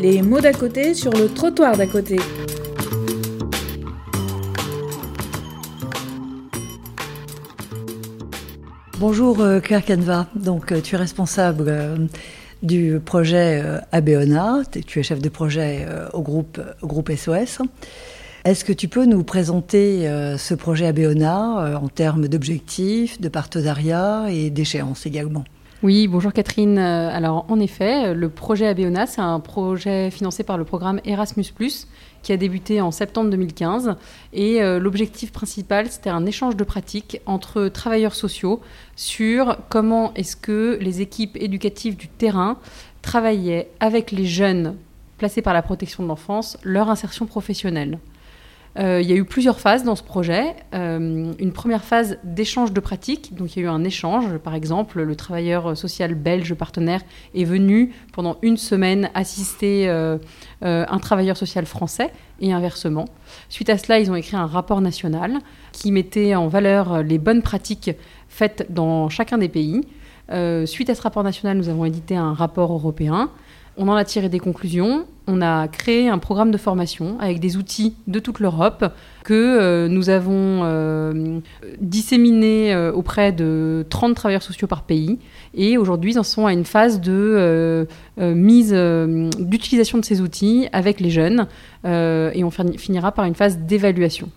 Les mots d'à côté sur le trottoir d'à côté. Bonjour euh, Claire Canva, donc euh, tu es responsable euh, du projet Abeona, tu es chef de projet au groupe, au groupe SOS. Est-ce que tu peux nous présenter ce projet Abeona en termes d'objectifs, de partenariat et d'échéances également? Oui, bonjour Catherine. Alors en effet, le projet Abeona, c'est un projet financé par le programme Erasmus ⁇ qui a débuté en septembre 2015. Et euh, l'objectif principal, c'était un échange de pratiques entre travailleurs sociaux sur comment est-ce que les équipes éducatives du terrain travaillaient avec les jeunes placés par la protection de l'enfance, leur insertion professionnelle. Euh, il y a eu plusieurs phases dans ce projet. Euh, une première phase d'échange de pratiques. Donc il y a eu un échange. Par exemple, le travailleur social belge partenaire est venu pendant une semaine assister euh, un travailleur social français et inversement. Suite à cela, ils ont écrit un rapport national qui mettait en valeur les bonnes pratiques faites dans chacun des pays. suite à ce rapport national, nous avons édité un rapport européen on en a tiré des conclusions. On a créé un programme de formation avec des outils de toute l'Europe que euh, nous avons euh, disséminé euh, auprès de 30 travailleurs sociaux par pays. Et aujourd'hui, ils en sont à une phase de mise, d'utilisation de ces outils avec les jeunes. et on finira par une phase d'évaluation.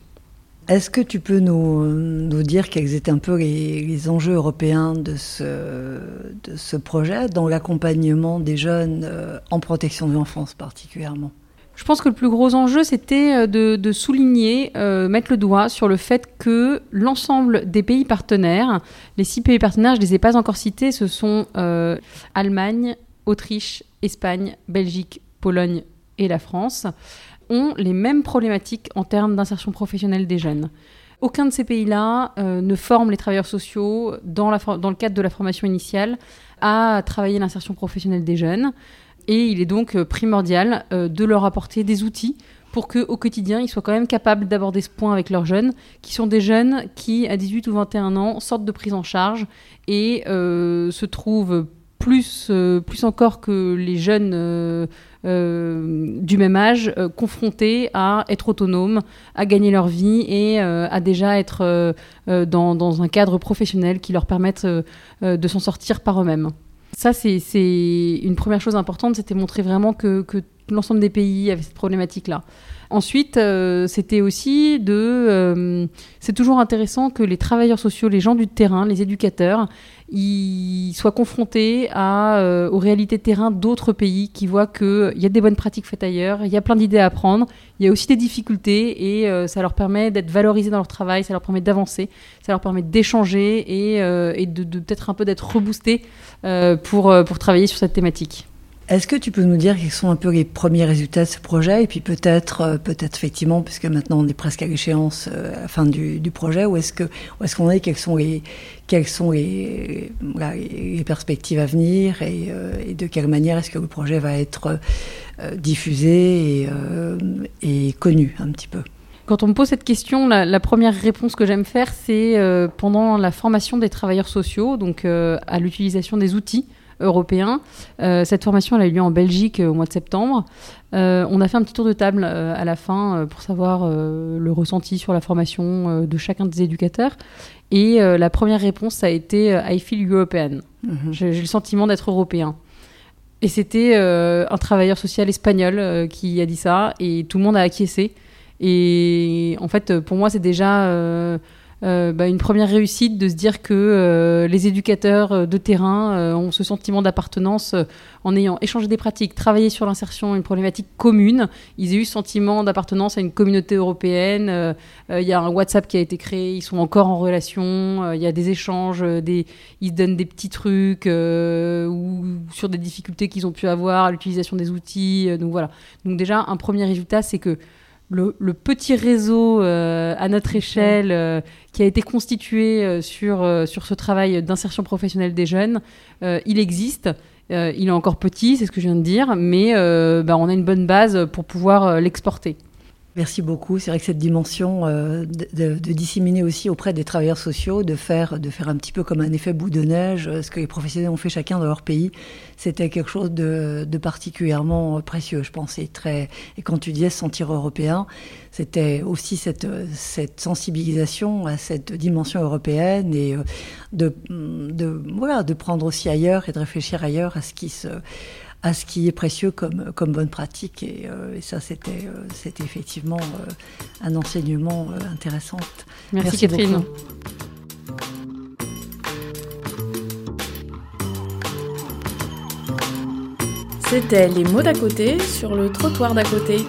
Est-ce que tu peux nous, dire quels étaient un peu les, enjeux européens de ce, projet dans l'accompagnement des jeunes euh, en protection de l'enfance particulièrement? Je pense que le plus gros enjeu, c'était euh, de, souligner, euh, mettre le doigt sur le fait que l'ensemble des pays partenaires, les six pays partenaires, je ne les ai pas encore cités, ce sont Allemagne, Autriche, Espagne, Belgique, Pologne et la France, les mêmes problématiques en termes d'insertion professionnelle des jeunes. Aucun de ces pays-là euh, ne forme les travailleurs sociaux dans, dans, le cadre de la formation initiale à travailler l'insertion professionnelle des jeunes. Et il est donc euh, primordial euh, de leur apporter des outils pour qu'au quotidien, ils soient quand même capables d'aborder ce point avec leurs jeunes, qui sont des jeunes qui, à 18 ou 21 ans, sortent de prise en charge et se trouvent plus, plus encore que les jeunes euh, du même âge euh, confrontés à être autonomes, à gagner leur vie et euh, à déjà être dans, un cadre professionnel qui leur permette de s'en sortir par eux-mêmes. Ça, c'est une première chose importante, c'était montrer vraiment que, l'ensemble des pays avaient cette problématique-là. Ensuite, c'était aussi de... c'est toujours intéressant que les travailleurs sociaux, les gens du terrain, les éducateurs, ils soient confrontés à, euh, aux réalités de terrain d'autres pays qui voient qu'il y a des bonnes pratiques faites ailleurs, il y a plein d'idées à apprendre, il y a aussi des difficultés et euh, ça leur permet d'être valorisés dans leur travail, ça leur permet d'avancer, ça leur permet d'échanger et, euh, de, peut-être un peu d'être reboostés pour travailler sur cette thématique. Est-ce que tu peux nous dire quels sont un peu les premiers résultats de ce projet et puis peut-être, euh, peut-être effectivement, puisque maintenant on est presque à l'échéance euh, à la fin du, projet, où est-ce que, est-ce qu'on est, quelles sont les, perspectives à venir et, euh, et, de quelle manière est-ce que le projet va être diffusé et, connu un petit peu? Quand on me pose cette question, la première réponse que j'aime faire, c'est pendant la formation des travailleurs sociaux, donc à l'utilisation des outils européen. Euh, cette formation elle a eu lieu en Belgique euh, au mois de septembre. Euh, on a fait un petit tour de table à la fin pour savoir le ressenti sur la formation de chacun des éducateurs. Et la première réponse, ça a été I feel European. Mhm. J'ai le sentiment d'être européen. Et c'était un travailleur social espagnol qui a dit ça, et tout le monde a acquiescé. Et en fait, pour moi, c'est déjà euh, bah, une première réussite de se dire que euh, les éducateurs euh, de terrain ont ce sentiment d'appartenance en ayant échangé des pratiques, travaillé sur l'insertion, une problématique commune. Ils ont eu ce sentiment d'appartenance à une communauté européenne. Il y a un WhatsApp qui a été créé, ils sont encore en relation. Il y a des échanges, ils se donnent des petits trucs ou sur des difficultés qu'ils ont pu avoir, l'utilisation des outils. donc voilà. Donc déjà, un premier résultat, c'est que le, petit réseau euh, à notre échelle euh, qui a été constitué euh, sur, sur ce travail d'insertion professionnelle des jeunes, il existe. il est encore petit, c'est ce que je viens de dire, mais bah, on a une bonne base pour pouvoir l'exporter. Merci beaucoup. C'est vrai que cette dimension euh, de, de, disséminer aussi auprès des travailleurs sociaux, de faire, de faire un petit peu comme un effet bout de neige, ce que les professionnels ont fait chacun dans leur pays, c'était quelque chose de, de, particulièrement précieux, je pense. Et, très, et quand tu disais se sentir européen, c'était aussi cette, cette sensibilisation à cette dimension européenne et euh, de, de, voilà, de prendre aussi ailleurs et de réfléchir ailleurs à ce qui se à ce qui est précieux comme, comme bonne pratique. Et, euh, et ça, c'était euh, c'était effectivement euh, un enseignement intéressant. Merci, Merci Catherine. Beaucoup. C'était les mots d'à côté sur le trottoir d'à côté.